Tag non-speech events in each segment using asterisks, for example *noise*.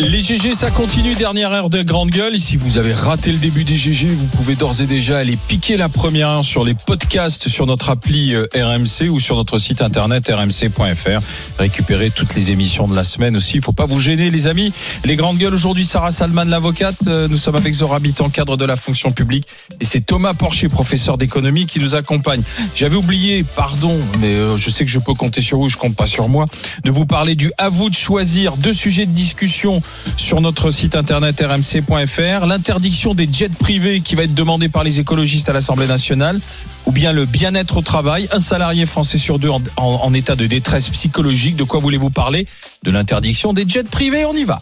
Les GG, ça continue. Dernière heure de grande gueule. Si vous avez raté le début des GG, vous pouvez d'ores et déjà aller piquer la première heure sur les podcasts sur notre appli euh, RMC ou sur notre site internet rmc.fr. Récupérer toutes les émissions de la semaine aussi. Il faut pas vous gêner, les amis. Les grandes gueules aujourd'hui, Sarah Salman, l'avocate. Euh, Nous sommes avec Zora en cadre de la fonction publique. Et c'est Thomas Porcher, professeur d'économie, qui nous accompagne. J'avais oublié, pardon, mais euh, je sais que je peux compter sur vous, je compte pas sur moi, de vous parler du à vous de choisir deux sujets de discussion sur notre site internet rmc.fr, l'interdiction des jets privés qui va être demandée par les écologistes à l'Assemblée nationale, ou bien le bien-être au travail, un salarié français sur deux en, en- en état de détresse psychologique. De quoi voulez-vous parler? De l'interdiction des jets privés, on y va.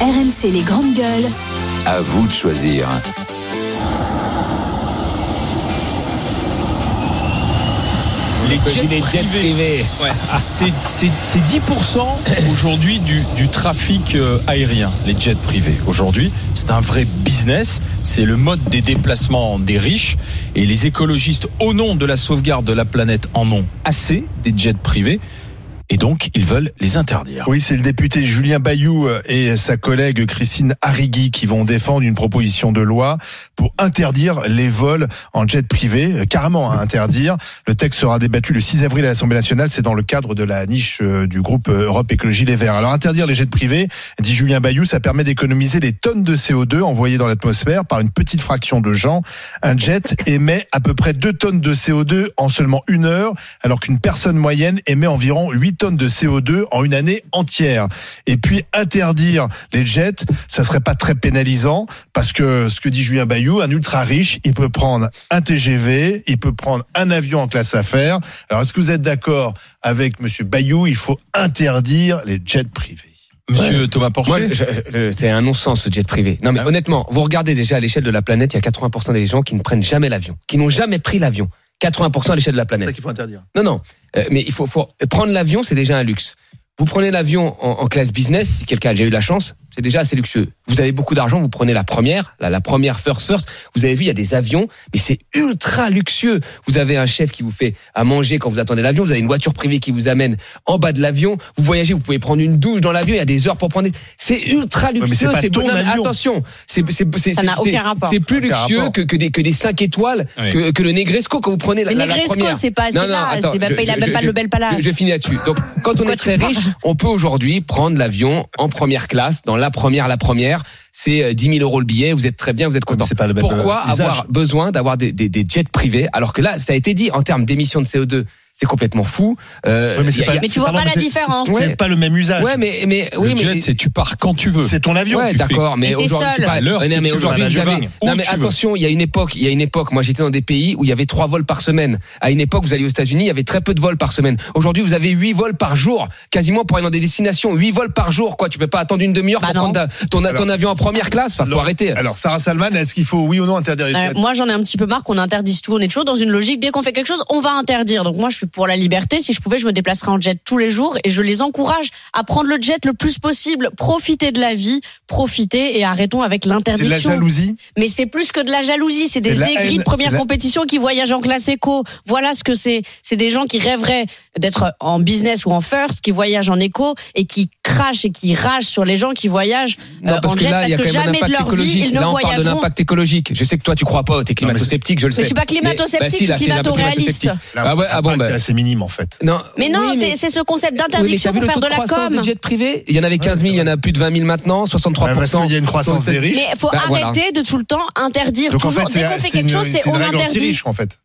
RMC les grandes gueules. À vous de choisir. Les jets, privés, Ouais. Ah, c'est c'est- c'est 10% aujourd'hui du, du trafic euh, aérien, les jets privés. Aujourd'hui, c'est un vrai business. C'est le mode des déplacements des riches. Et les écologistes, au nom de la sauvegarde de la planète, en ont assez des jets privés. Et donc, ils veulent les interdire. Oui, c'est le député Julien Bayou euh, et sa collègue Christine Arrigui qui vont défendre une proposition de loi pour interdire les vols en jet privé, euh, carrément à interdire. Le texte sera débattu le 6 avril à l'Assemblée nationale, c'est dans le cadre de la niche euh, du groupe Europe Écologie Les Verts. Alors interdire les jets privés, dit Julien Bayou, ça permet d'économiser les tonnes de CO2 envoyées dans l'atmosphère par une petite fraction de gens. Un jet émet à peu près 2 tonnes de CO2 en seulement une heure, alors qu'une personne moyenne émet environ 8 tonnes de CO2 en une année entière. Et puis interdire les jets, ça serait pas très pénalisant parce que ce que dit Julien Bayou, un ultra riche, il peut prendre un TGV, il peut prendre un avion en classe affaires. Alors est-ce que vous êtes d'accord avec monsieur Bayou, il faut interdire les jets privés? Monsieur Thomas Porcher c'est un non-sens ce jet privé. Non, mais Ah honnêtement, vous regardez déjà à l'échelle de la planète, il y a 80% des gens qui ne prennent jamais l'avion, qui n'ont jamais pris l'avion. 80% à l'échelle de la C'est ça planète. qu'il faut interdire. Non, non. Euh, mais il faut, faut prendre l'avion, c'est déjà un luxe. Vous prenez l'avion en, en classe business, si quelqu'un a déjà eu la chance, c'est déjà assez luxueux. Vous avez beaucoup d'argent, vous prenez la première, la, la première first first. Vous avez vu, il y a des avions, mais c'est ultra luxueux. Vous avez un chef qui vous fait à manger quand vous attendez l'avion. Vous avez une voiture privée qui vous amène en bas de l'avion. Vous voyagez, vous pouvez prendre une douche dans l'avion. Il y a des heures pour prendre. C'est ultra luxueux. c'est avion. Attention, c'est c'est c'est Ça c'est- n'a aucun c'est- rapport. C'est plus luxueux que, que des que des 5 étoiles Oui. que, que le Negresco quand vous prenez la, Mais la, la Negresco, première. c'est pas- Non, non, attends, je- il a je- même pas je- le bel palace. Je, je finis là-dessus. Donc, quand on est très riche, on peut aujourd'hui prendre l'avion en première classe, dans la première, la première. C'est euh, 10 000 euros le billet. Vous êtes très bien, vous êtes content. c'est pas le même, Pourquoi euh, usage. avoir besoin d'avoir des, des, des jets privés alors que là, ça a été dit en termes d'émissions de CO2, c'est complètement fou. Euh, Ouais, mais a- pas- Mais tu vois pas la différence. C'est Ouais. pas le même usage. Ouais, mais mais oui, le jet, mais c'est tu pars quand tu veux. C'est ton avion. Ouais, tu fais. d'accord, mais aujourd'hui, pas, À l'heure mais aujourd'hui, à non, mais attention, il y a une époque, il y a une époque, moi j'étais dans des pays où il y avait trois vols par semaine. À une époque, vous alliez aux États-Unis, il y avait très peu de vols par semaine. Aujourd'hui, vous avez huit vols par jour, quasiment pour aller dans des destinations, huit vols par jour, quoi. Tu peux pas attendre une demi-heure Bah pour non. prendre ta- ton, ton avion en première classe. Enfin, faut Alors- arrêter. Alors Sarah Salman, est-ce qu'il faut oui ou non interdire les Euh, jets moi, j'en ai un petit peu marre qu'on interdise tout. On est toujours dans une logique. Dès qu'on fait quelque chose, on va interdire. Donc moi, je suis pour la liberté. Si je pouvais, je me déplacerais en jet tous les jours et je les encourage à prendre le jet le plus possible. Profitez de la vie, profitez et arrêtons avec C'est de la l'interdiction. jalousie. Mais c'est plus que de la jalousie. C'est des aigris de première la- compétition qui voyagent en classe éco. Voilà ce que c'est. C'est des gens qui rêveraient d'être en business ou en first, qui voyagent en éco et qui crachent et qui ragent sur les gens qui voyagent Non, euh, parce en que jet là, parce il y a que quand jamais de impact leur vie, ils ne Là, on parle de voyageront. l'impact écologique. Je sais que toi, tu crois pas, t'es climato-sceptique, je le sais. Mais je suis pas climato-sceptique, Mais- bah, si, c'est climato-réaliste. Ah ouais, ah bon, bah. est assez minime en fait. Non. Mais non, Oui, c'est c'est ce concept Oui, mais d'interdiction vu pour faire de la croissance com. des jets privés? Il y en avait 15 000, il y en a plus de 20 000 maintenant, 63 Bah, parce qu'il y a une croissance des riches. Mais il faut Bah, voilà. arrêter de tout le temps interdire. Donc en toujours, fait, dès qu'on c'est fait c'est quelque chose, c'est c'est on interdit. en fait.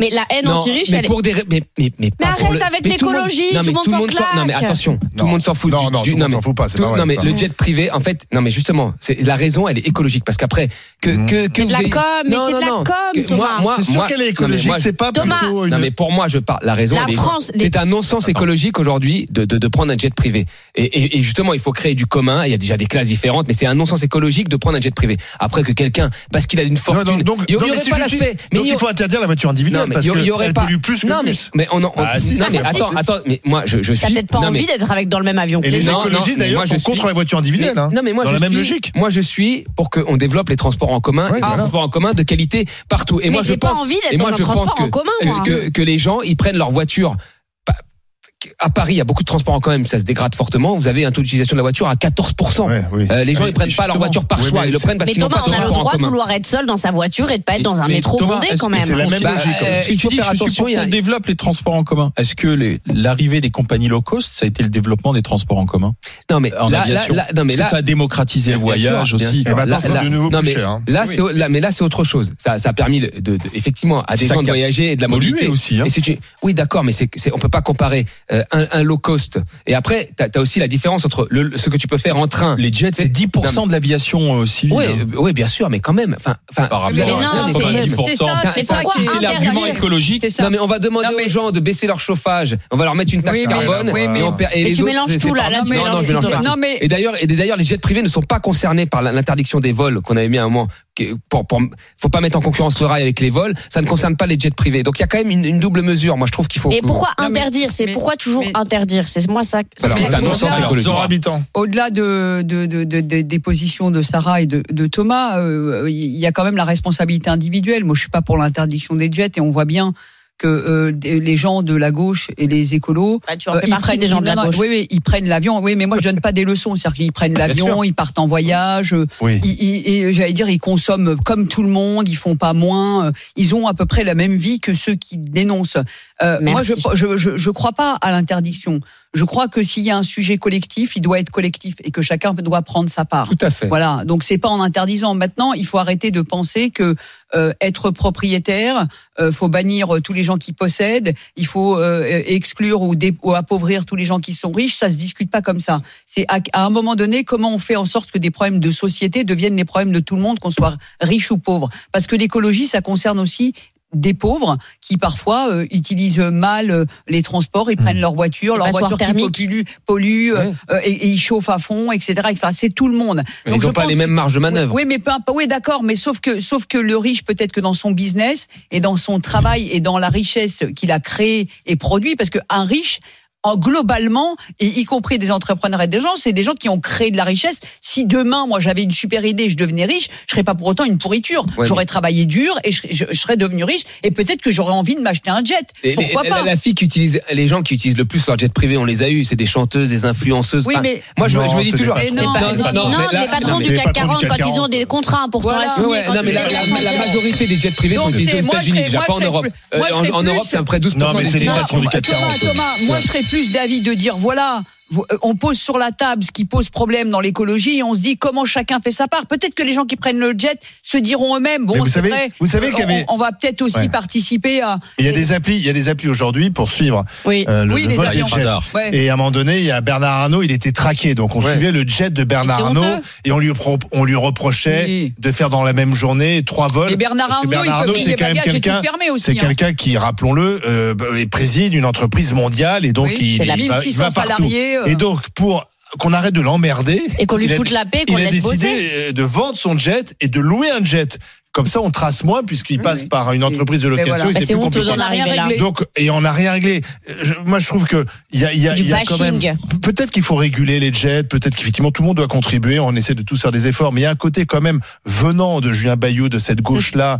Mais la haine Non, anti-riche, mais elle est- pour des ra- mais mais mais, pas Mais pour arrête le- avec mais tout le monde- l'écologie, non, tout mais le monde s'en s'en- non mais claque. attention tout Non. le monde s'en fout Non, du- non, du tout monde s'en fout pas, c'est tout- pas vrai, non mais ça. le jet privé en fait non mais justement c'est la raison elle est écologique parce qu'après que Mhm. que que C'est de la com, mais Non, c'est de non, la non. com, Que- Thomas. moi moi C'est sûr moi- qu'elle est non, mais écologique, c'est pas plutôt une. non mais pour moi je parle la raison La est- France, c'est un non-sens écologique aujourd'hui de, de de prendre un jet privé et, justement il faut créer du commun il y a déjà des classes différentes mais c'est un non-sens écologique de prendre un jet privé après que quelqu'un parce qu'il a une Non, fortune il y, non, mais aurait pas l'aspect mais donc il faut interdire la voiture individuelle non, mais parce il y aurait pas. plus que non, mais, mais on, on- Ah, si, non, si, mais attends, si. attends, mais moi, je, je suis. T'as peut-être pas non, envie mais- d'être avec dans le même avion que Et les Non, écologistes d'ailleurs moi, sont je suis- contre la voiture individuelle. Mais- hein. non mais moi Dans je la même suis, logique. Moi je suis pour qu'on développe les transports en commun Ouais, et voilà. les transports en commun de qualité partout. Et Mais moi je pas pense envie et moi dans je pense transport que, en commun, moi. que que les gens ils prennent leur voiture. À Paris, il y a beaucoup de transports en commun, ça se dégrade fortement. Vous avez un taux d'utilisation de la voiture à 14%. Ouais, oui. Euh, les gens Oui, ils prennent pas leur voiture par Oui, choix, ils le prennent parce qu'ils n'ont pas on a le droit de vouloir être seul dans sa voiture et de pas être dans un Mais métro Thomas, bondé est-ce quand que même. c'est la même Bah, logique euh, Parce que il tu faut dis, faire attention, il y a- qu'on développe les transports en commun. Est-ce que l'arrivée des compagnies low cost, ça a été le développement des transports en commun? Non mais en là, aviation là- non mais là, ça a démocratisé le voyage aussi? Là- mais cher. hein. Là, c'est là, mais là c'est autre chose. Ça, a permis effectivement à des gens de voyager et de la mobilité aussi, hein. Oui, d'accord, mais on peut pas comparer euh, un, un low cost. Et après, t'as as aussi la différence entre le, ce que tu peux faire en train. Les jets, c'est 10% de l'aviation euh, civile. Oui, hein. oui, bien sûr, mais quand même. Enfin, enfin. Par rapport Mais à non, c'est- 90%. c'est ça, c'est Ça, pourquoi si c'est l'argument écologique. Non mais on va demander Non, mais- aux gens de baisser leur chauffage. On va leur mettre une taxe Oui, carbone. oui, mais- et on perd- et les tu autres, mélanges tout, là, tu non, non, je mélange pas. Non, mais- Et d'ailleurs, et d'ailleurs, les jets privés ne sont pas concernés par la- l'interdiction des vols qu'on avait mis à un moment. Pour, pour, faut pas mettre en concurrence le rail avec les vols. Ça ne concerne pas les jets privés. Donc il y a quand même une, une double mesure. Moi, je trouve qu'il faut. Et que- pourquoi Non, mais- interdire? C'est mais- pourquoi toujours mais- interdire? C'est moi ça. Alors, c'est un habitant. Au-delà de, de, de, de- de- des positions de Sarah et de, de Thomas, euh, il y a quand même la responsabilité individuelle. Moi, je suis pas pour l'interdiction des jets et on voit bien que euh, les gens de la gauche et les écolos, Bah, tu en euh, fais ils prennent des gens de la gauche. Oui, oui, ils prennent l'avion. Oui, mais moi je donne pas des leçons. C'est-à-dire qu'ils prennent l'avion, ils partent en voyage. euh, Oui. ils- ils- et j'allais dire, ils consomment comme tout le monde. Ils font pas moins. Ils ont à peu près la même vie que ceux qui dénoncent. Euh, moi, je, je, je, je crois pas à l'interdiction. Je crois que s'il y a un sujet collectif, il doit être collectif et que chacun doit prendre sa part. Tout à fait. Voilà, donc c'est pas en interdisant. Maintenant, il faut arrêter de penser que euh, être propriétaire, euh, faut bannir euh, tous les gens qui possèdent, il faut euh, exclure ou, dé- ou appauvrir tous les gens qui sont riches. Ça se discute pas comme ça. C'est à, à un moment donné comment on fait en sorte que des problèmes de société deviennent les problèmes de tout le monde, qu'on soit riche ou pauvre? Parce que l'écologie, ça concerne aussi des pauvres qui parfois euh, utilisent mal euh, les transports, ils prennent leur voiture, leur voiture qui pollue, pollue euh, euh, et, et ils chauffent à fond, etc. etc. C'est tout le monde. Mais Donc, ils n'ont pas les mêmes marges de manœuvre. oui, mais peu. Oui, d'accord, mais sauf que, sauf que le riche, peut-être que dans son business et dans son travail et dans la richesse qu'il a créée et produit, parce qu'un riche, en globalement, et y compris des entrepreneurs et des gens, c'est des gens qui ont créé de la richesse. Si demain, moi, j'avais une super idée, je devenais riche, je serais pas pour autant une pourriture. Ouais, j'aurais travaillé dur et je, je- je serais devenu riche et peut-être que j'aurais envie de m'acheter un jet. Et les- Pourquoi la, pas la fille qui utilise, les gens qui utilisent le plus leur jet privé, on les a eu, c'est des chanteuses, des influenceuses. Oui, Enfin, mais moi je, me- Non, je me dis toujours. Non, non, non, non, mais là- les patrons non, du CAC les patrons 40 du quand ils ont des contrats pour Voilà. toi signer, Ouais, quand non, mais ils la, majorité des jets privés sont utilisés aux États-Unis, pas en Europe. Euh, en Europe, c'est à peu près 12% Non, mais des patrons du CAC Thomas, 40. Thomas, moi je serais plus d'avis de dire voilà, on pose sur la table ce qui pose problème dans l'écologie et on se dit comment chacun fait sa part. Peut-être que les gens qui prennent le jet se diront eux-mêmes bon, vous c'est savez- vrai, vous savez qu'il y on- avait- on, va peut-être aussi Ouais. participer à. Il y a des applis, il y a des applis aujourd'hui pour suivre Oui. euh, le, Oui, le les vol des jets. Ouais. Et à un moment donné, il y a Bernard Arnault, il était traqué, donc on Ouais. suivait le jet de Bernard Arnault et on lui pro- on lui reprochait Oui. de faire dans la même journée trois vols. Et Bernard Arnault, Bernard c'est quand même quelqu'un. C'est hein. quelqu'un qui, rappelons-le, euh, et préside une entreprise mondiale et donc Oui, il, il va, il 1600 va partout. salariés, euh. Et donc pour qu'on arrête de l'emmerder, Et qu'on lui foute la paix, qu'on il le a décidé bosser. euh, de vendre son jet et de louer un jet. Comme ça, on trace moins puisqu'il Oui, passe oui. par une entreprise de Mais location. voilà. et Bah, c'est plus compliqué. arriver là. réglé. Donc, et on n'a rien réglé. Je- moi, je trouve que il y a, il y a, Du il y a quand même. Peut-être qu'il faut réguler les jets. Peut-être qu'effectivement tout le monde doit contribuer. On essaie de tous faire des efforts. Mais il y a un côté quand même venant de Julien Bayou, de cette gauche là.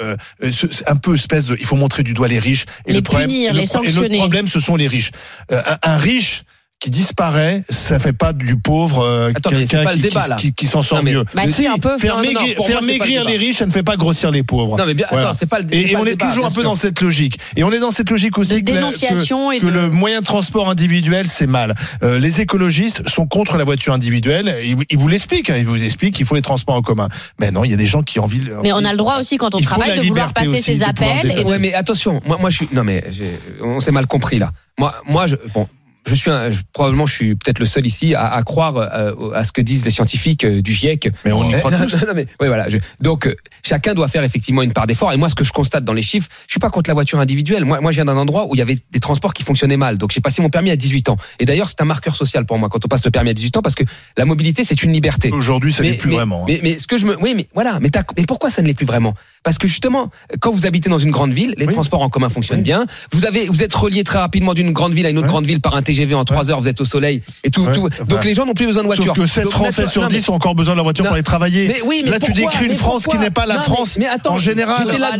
Euh, c'est un peu espèce de, il faut montrer du doigt les riches et Les le problème, punir, le les et sanctionner. le problème ce sont les riches Euh, un, un riche qui disparaît, ça fait pas du pauvre euh, quelqu'un qui, qui- là. qui- qui s'en sort Non, mais- mieux. Bah si, un peu. Faire, Non, non, non, maigrir, faire moi, les riches, ça ne fait pas grossir les pauvres. Non, mais bien, Voilà. attends, c'est pas le Et, et pas on le est débat, toujours un peu dans cette logique. Et on est dans cette logique aussi De que dénonciation que, et que de- le moyen de transport individuel, c'est mal. Euh, les écologistes sont contre la voiture individuelle. Ils, vous- ils vous l'expliquent. hein, ils vous expliquent qu'il faut les transports en commun. Mais non, il y a des gens qui ont envie. Mais on a le droit aussi quand on travaille de vouloir passer ses appels. Ouais, mais attention, moi, moi je suis. Non, mais j'ai- on s'est mal compris là. Moi, moi, je, bon, je suis un- je- probablement, je suis peut-être le seul ici à, à croire euh, à ce que disent les scientifiques euh, du GIEC. Mais on y croit *laughs* non, tous. non, mais, oui, voilà. je- donc, euh, chacun doit faire effectivement une part d'effort. Et moi, ce que je constate dans les chiffres, je suis pas contre la voiture individuelle. Moi, moi, je viens d'un endroit où il y avait des transports qui fonctionnaient mal. Donc, j'ai passé mon permis à 18 ans. Et d'ailleurs, c'est un marqueur social pour moi quand on passe le permis à 18 ans parce que la mobilité, c'est une liberté. Aujourd'hui, ça n'est plus mais, vraiment. hein. Mais, mais ce que je me, oui, mais voilà. Mais, mais pourquoi ça ne l'est plus vraiment? Parce que justement, quand vous habitez dans une grande ville, les transports en commun fonctionnent bien. Vous avez, vous êtes relié très rapidement d'une grande ville à une autre grande ville par un TGV en 3 heures. Vous êtes au soleil et tout. Tout. Donc les gens n'ont plus besoin de voiture. Sauf que 7 Français sur 10 ont encore besoin de la voiture pour aller travailler. Mais oui, mais là, tu décris une France qui n'est pas la France mais, attends, en général. C'est la,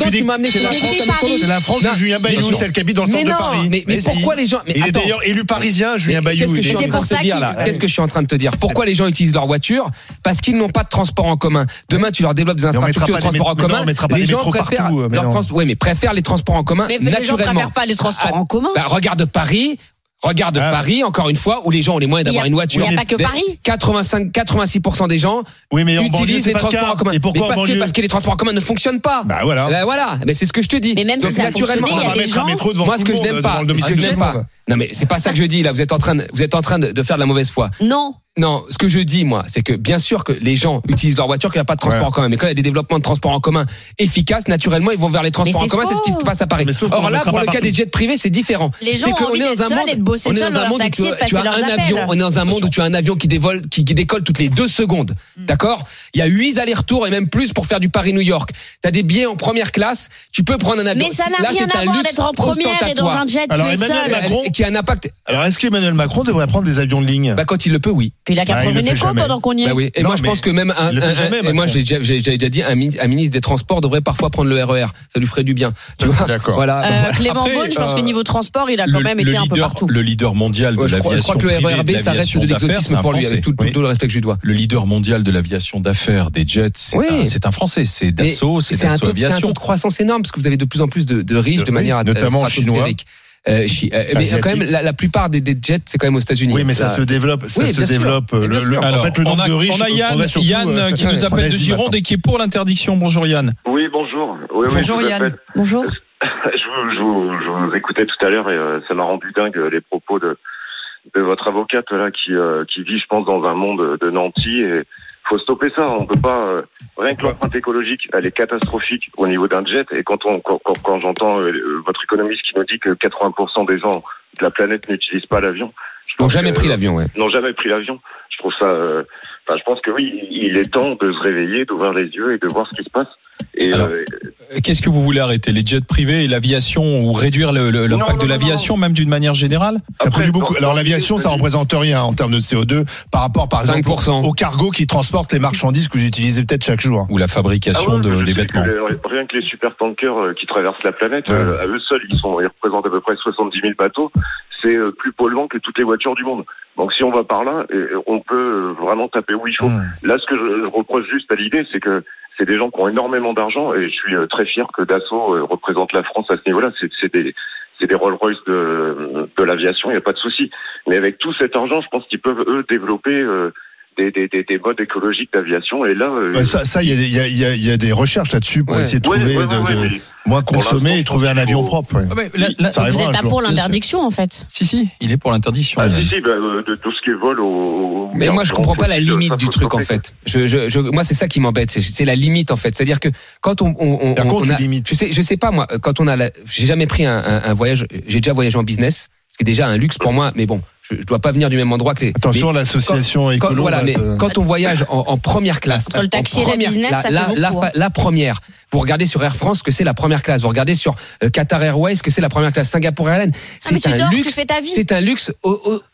la France de Julien Bayou, celle qui habite dans le centre de Paris. Mais pourquoi les gens Il est d'ailleurs élu parisien, Julien Bayou. Qu'est-ce que je suis en train de te dire Pourquoi les gens utilisent leur voiture Parce qu'ils n'ont pas de transport en commun. Demain, tu leur développes des infrastructures de transport en commun les, gens préfèrent partout, ouais, mais préfèrent les transports en commun mais, naturellement. Les gens préfèrent pas les transports en ah, commun. Bah, regarde Paris, Regarde. Paris, encore une fois, où les gens ont les moyens d'avoir une voiture. Il n'y a pas que Paris. 85, 86% des gens utilisent les transports en commun. Et pourquoi mais parce, que, les transports en commun ne fonctionnent pas. Bah voilà. Bah, voilà. Mais c'est ce que je te dis. Mais même si ça naturellement, il y a des gens. Moi, ce que je n'aime pas, ce que je n'aime pas. Non, mais c'est pas ça que je dis. Là, vous êtes en train vous êtes en train de faire de la mauvaise foi. Non. Non, ce que je dis, moi, c'est que bien sûr que les gens utilisent leur voiture, qu'il n'y a pas de transport ouais. en commun. Mais quand il y a des développements de transport en commun efficaces, naturellement, ils vont vers les transports en commun. C'est ce qui se passe à Paris. Or là, pour le cas des jets privés, c'est différent. Les gens on est dans un monde, on est dans un monde où tu, as un avion, on est dans un monde où tu as un avion qui décolle toutes les deux secondes. Mm. D'accord? Il y a huit allers-retours et même plus pour faire du Paris-New York. Tu as des billets en première classe, tu peux prendre un avion. Mais ça n'a rien à voir d'être en première et dans un jet. Qui a un impact. Alors, est-ce qu'Emmanuel Macron devrait prendre des avions de ligne? Bah, quand il le peut, oui. Puis il a qu'à bah, prendre une écho jamais. pendant qu'on y est. Bah oui. Et non, moi, je pense que même un, un, jamais, un et moi, j'ai déjà, déjà, dit, un, ministre des Transports devrait parfois prendre le RER. Ça lui ferait du bien. Tu vois voilà. Euh, Clément Après, Beaune, je pense euh, que niveau transport, il a quand même été leader, un peu partout. Le leader mondial de ouais, l'aviation. Je crois que le RERB, ça reste de l'exotisme pour lui, avec tout, oui. tout, le respect que je lui dois. Le leader mondial de l'aviation d'affaires, des jets, c'est un, Français. C'est Dassault, c'est Dassault Aviation. C'est un taux de croissance énorme parce que vous avez de plus en plus de riches de manière notamment chinois. Euh, euh, la, plupart des, jets, c'est quand même aux États-Unis. Oui, mais ça, se développe. Ça oui, se développe. Euh, en fait, le nombre on a, de riches. On a Yann, Yann qui nous appelle de Gironde et qui est pour l'interdiction. Bonjour Yann. Oui, bonjour. Bonjour Yann. Bonjour. Je, vous, écoutais tout à l'heure et ça m'a rendu dingue les propos de, votre avocate là qui, qui vit, je pense, dans un monde de nantis et faut stopper ça. On peut pas euh, rien que l'empreinte écologique, elle est catastrophique au niveau d'un jet. Et quand on quand, quand j'entends euh, euh, votre économiste qui nous dit que 80% des gens de la planète n'utilisent pas l'avion, n'ont jamais, pris l'avion. N'ont jamais pris l'avion. Je trouve ça euh, je pense que oui, il est temps de se réveiller, d'ouvrir les yeux et de voir ce qui se passe. Et euh, euh, qu'est-ce que vous voulez arrêter Les jets privés et l'aviation ou réduire l'impact de l'aviation, même d'une manière générale? Ça Après, beaucoup. Alors l'aviation, ça représente rien en termes de CO2 par rapport, par exemple, au cargo qui transporte les marchandises que vous utilisez peut-être chaque jour. Ou la fabrication ah de, des vêtements. Rien que les supertankers euh, qui traversent la planète, à eux seuls, ils, sont, ils représentent à peu près 70 000 bateaux. C'est plus polluant que toutes les voitures du monde. Donc si on va par là, euh, on peut euh, vraiment taper où il faut. Là, ce que je, reproche juste à l'idée, c'est que c'est des gens qui ont énormément d'argent et je suis euh, très fier que Dassault représente la France à ce niveau-là. C'est des c'est des Rolls-Royce de, de l'aviation, il n'y a pas de souci. Mais avec tout cet argent, je pense qu'ils peuvent eux développer euh, des, modes écologiques d'aviation. Et là, ça, il y, a, des recherches là-dessus pour essayer de ouais, trouver moins consommer et trouver un avion propre. Ah, vous êtes là pour l'interdiction en fait Si si, il est pour l'interdiction. Ah, si, si, bah, euh, de tout ce qui vole au. Mais, moi, je comprends pas la limite du truc en fait. Moi, c'est ça qui m'embête, c'est la limite en fait. C'est-à-dire que quand on, on, on, on a, je sais, je sais pas moi, quand on a, j'ai jamais pris un voyage, j'ai déjà voyagé en business ce qui est déjà un luxe pour moi. Mais bon, je, ne dois pas venir du même endroit que les. Attention, l'association écolo. Quand, voilà, mais quand on voyage en, première classe, le taxi première, et la business, ça fait hein. la, première. Vous regardez sur Air France que c'est la première classe. Vous regardez sur euh, Qatar Airways que c'est la première classe. Singapour Airlines, ah, c'est un, luxe. C'est un luxe.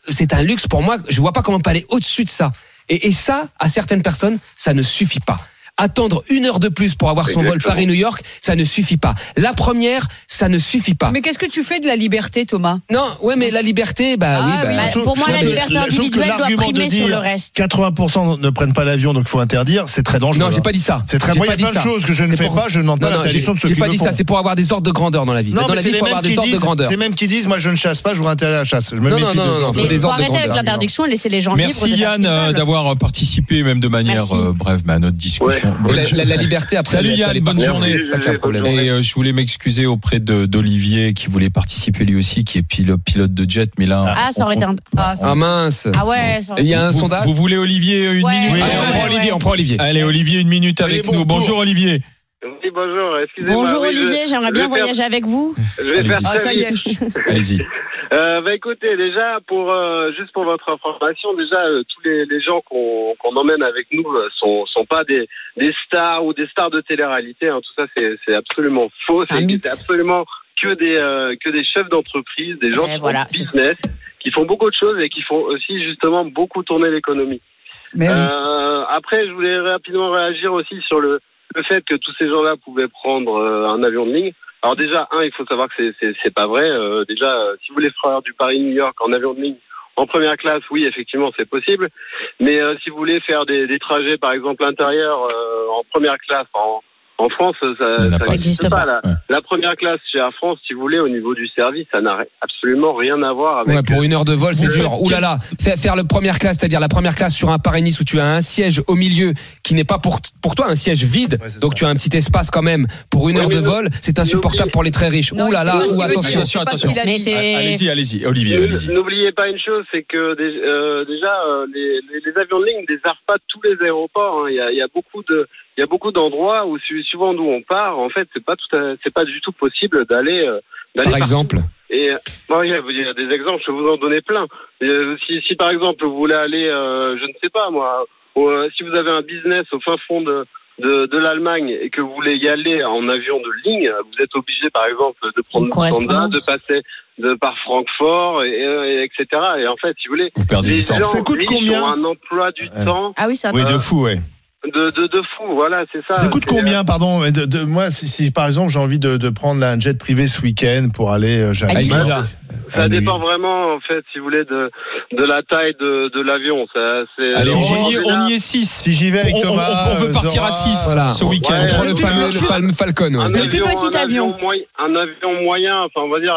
C'est un luxe pour moi. Je ne vois pas comment pas aller au-dessus de ça. Et ça, à certaines personnes, ça ne suffit pas. Attendre une heure de plus pour avoir son vol Paris-New York, ça ne suffit pas. La première, ça ne suffit pas. Mais qu'est-ce que tu fais de la liberté, Thomas? Non, ouais, mais la liberté, bah, ah oui, bah. Bah, Pour moi, la liberté individuelle doit primer sur le reste. 80% ne prennent pas l'avion, donc il faut interdire. C'est très dangereux. Non, j'ai hein. pas dit ça. C'est très. Moi, il y a plein de choses que je ne fais pas. Je ne demande pas l'interdiction de ce J'ai pas dit ça. C'est pour avoir des ordres de grandeur dans la vie. Dans la vie, faut avoir des ordres de grandeur. C'est même qui disent, moi, je ne chasse pas. Je vous interdis la chasse. Je me méfie des ordres de. Avec l'interdiction, et laisser les gens. Merci Yann euh, d'avoir participé, même de manière euh, brève, à notre discussion la, liberté après. Salut bonne journée. Et euh, je voulais m'excuser auprès d'Olivier qui voulait participer lui aussi, qui est pilote, de jet, mais là. Ah, ça aurait été un. Ah, ah mince. Ah ouais. Ça Il y a un sondage. Vous voulez Olivier une minute oui. Allez, on prend Olivier, on prend Olivier. Allez, Olivier, une minute avec bon, nous. Bonjour Olivier. Bonjour. Bonjour Olivier, j'aimerais bien voyager avec vous. Je. Ah ça y est. Allez-y. Euh, bah écoutez, déjà pour euh, juste pour votre information, déjà euh, tous les, les gens qu'on qu'on emmène avec nous euh, sont sont pas des des stars ou des stars de télé-réalité. Hein. Tout ça c'est c'est absolument faux. C'est absolument que des euh, que des chefs d'entreprise, des gens Eh qui voilà, font du business, qui font beaucoup de choses et qui font aussi justement beaucoup tourner l'économie. Oui. Euh, après, je voulais rapidement réagir aussi sur le, le fait que tous ces gens-là pouvaient prendre euh, un avion de ligne. Alors déjà, un, il faut savoir que c'est- pas vrai. Euh, déjà, euh, si vous voulez faire du Paris-New York en avion de ligne en première classe, oui, effectivement, c'est possible. Mais euh, si vous voulez faire des, des trajets, par exemple, intérieurs euh, en première classe en, en France, ça, n'existe Existe pas. pas. La, Ouais. la première classe chez Air France, si vous voulez, au niveau du service, ça n'a absolument rien à voir avec. Ouais, pour une heure de vol, c'est dur. Ouh là là, faire, faire le première classe, c'est-à-dire la première classe sur un Paris-Nice où tu as un siège au milieu qui n'est pas pour, pour toi un siège vide, Ouais, donc ça. tu as un petit espace quand même pour une heure de vol, c'est insupportable pour les très riches. Non, Ouh là ou attention. Attention, attention. Allez-y, allez-y, Olivier. N'oubliez pas une chose, c'est que euh, déjà euh, les, les- les avions de ligne ne desservent pas tous les aéroports. hein. Il y, a, il y a beaucoup de, il y a beaucoup d'endroits où su- suivant d'où on part, en fait, c'est pas tout, c'est pas du tout possible d'aller. euh, d'aller Par partout. exemple, Et euh, bon, il y, a, il y a des exemples, je vais vous en donner plein. Et, euh, si, si par exemple vous voulez aller, euh, je ne sais pas moi, euh, si vous avez un business au fin fond de de, de l'Allemagne et que vous voulez y aller en avion de ligne, vous êtes obligé par exemple de prendre Lufthansa, de passer de par Francfort et, et- et etc. Et en fait, si vous voulez, Vous perdez les gens Ça coûte combien ont un emploi du Ouais. temps Ah oui, ça. Oui, de fou, ouais. De, de, de fou. Voilà, c'est ça. Ça coûte combien, pardon de, de- Moi, si, si, par exemple j'ai envie de, de prendre un jet privé ce week-end pour aller, euh, j'arrive- À Ibiza. euh, Ça dépend vraiment, en fait, si vous voulez, de, de la taille de, de l'avion. Ça, c'est, Allez, Si on y est, en on général, y est 6. Si j'y vais avec On, on- Thomas, on veut euh, partir à Zora, 6 Voilà. ce week-end. Ouais, le le fameux, le Falcon. ouais. un Le plus petit un avion. moyen- un avion moyen, enfin, on va dire,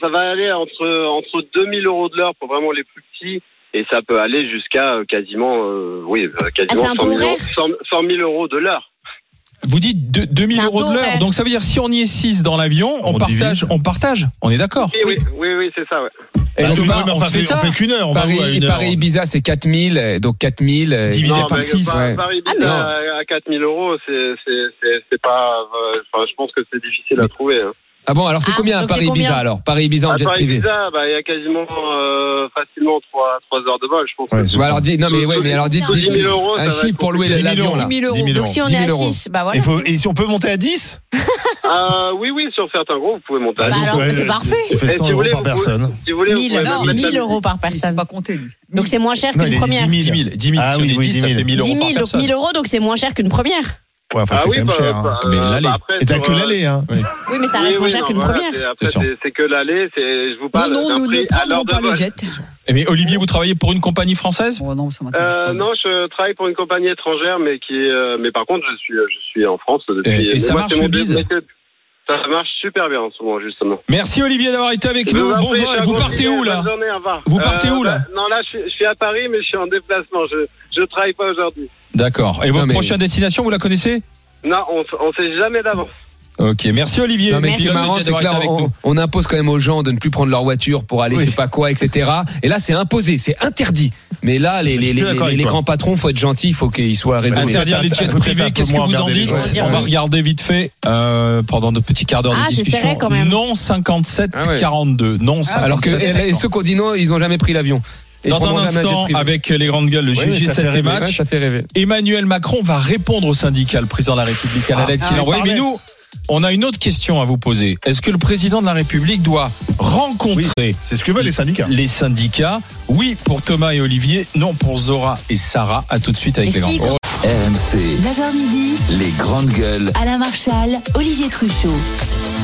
ça va aller entre, entre 2000 euros de l'heure pour vraiment les plus petits. Et ça peut aller jusqu'à euh, quasiment, euh, oui, euh, Ah, quasiment c'est un 100, taux 000 euros, horaire 100 100 000 euros de l'heure. Vous dites deux- 2000 C'est un euros de l'heure. Donc ça veut dire si on y est 6 dans l'avion, on, On partage, divise. on partage. On est d'accord. Oui, oui, oui, oui, c'est ça, ouais. Et Bah, donc, bah, mais on fait ça. on fait qu'une heure, on va où à Paris, une heure Paris Ibiza, c'est 4000, euh, donc 4000. euh, Divisé Non, par mais 6. Par- ouais. Paris Ah, Ibiza mais- à, à 4000 euros, c'est, pas, euh, je pense que c'est difficile à trouver. Hein. Ah bon, alors c'est Ah, combien donc Paris c'est combien Ibiza alors Paris Ibiza en À jet Paris privé Ibiza, bah, il y a quasiment, euh, facilement 3, 3 heures de vol, je pense. Ouais, Bah alors dis, non mais ouais, mais alors dites, Sous 10 000 dites- euros, un chiffre pour louer l'avion 10 là. 10 000 euros. 10 000 Donc si on 10 est 000 à euros. 6, bah voilà. Et, faut- et si on peut monter à 10 Euh, oui, oui, sur certains groupes, vous pouvez monter à Bah dix. alors, c'est parfait. Tu fais Et 100 si vous euros par personne. Si vous voulez, vous 1000, pouvez non, même mettre 1000 la euros par personne. pas compter, lui. Donc c'est moins cher Non, qu'une première. 10 10 000. 000. 10 000. Ah Si on oui, est oui, 10, 10 ça 000. fait 1000 euros 10 par 000, donc personne. 1000 euros, donc c'est moins cher qu'une première. Ouais, enfin, Ah c'est oui, quand même bah, cher. hein. bah, Mais euh, l'aller. bah, après, Et t'as sur, que euh, l'aller, hein. Oui, mais ça oui, reste moins oui, cher non, qu'une voilà, première. c'est- que l'aller, c'est, je vous Non, parle non, d'un nous ne prendrons pas le jet. Mais Olivier, vous travaillez pour une compagnie française? Oh, non, ça Euh, non, je travaille pour une compagnie étrangère, mais qui, euh, mais par contre, je suis, je suis en France depuis. Et- ça moi, marche, le bise? Ça marche super bien en ce moment, justement. Merci Olivier d'avoir été avec nous. Bon vol. Vous partez où là? Vous partez où, là? bah, Non, là, je suis à Paris, mais je suis en déplacement. Je, travaille pas aujourd'hui. D'accord. Et Non, votre mais- prochaine destination, vous la connaissez? Non, on, on sait jamais d'avance. Ok, merci Olivier. Non mais ce qui est marrant, c'est que là, on, on impose quand même aux gens de ne plus prendre leur voiture pour aller Oui. je sais pas quoi, etc. Et là, c'est imposé, c'est interdit. Mais là, les, les, suis les, d'accord les, avec les toi. grands patrons, faut être gentil, il faut qu'ils soient raisonnables. Interdire les jets peut-être un privés, peu qu'est-ce que moins vous en regarder les dites gens. On va regarder vite fait euh, pendant de petits quarts d'heure Ah, de c'est discussion. serré quand même. Non 57 Ah ouais. 42. Non 57. Alors que et- et ceux qui ont dit non, ils ont jamais pris l'avion. Et Dans un instant, avec les grandes gueules, le Ouais, mais GG ça fait 7 rêver. Ouais, match, ça fait rêver. Emmanuel Macron va répondre au syndicat, le président de la République, à la Ah, lettre ah, qu'il a envoyée. Mais nous, on a une autre question à vous poser. Est-ce que le président de la République doit rencontrer C'est ce que veulent les syndicats. les syndicats? Oui pour Thomas et Olivier, non pour Zora et Sarah. À tout de suite avec Les les, grandes gueules. RMC, 9h midi, les grandes gueules. Alain Marchal, Olivier Truchot.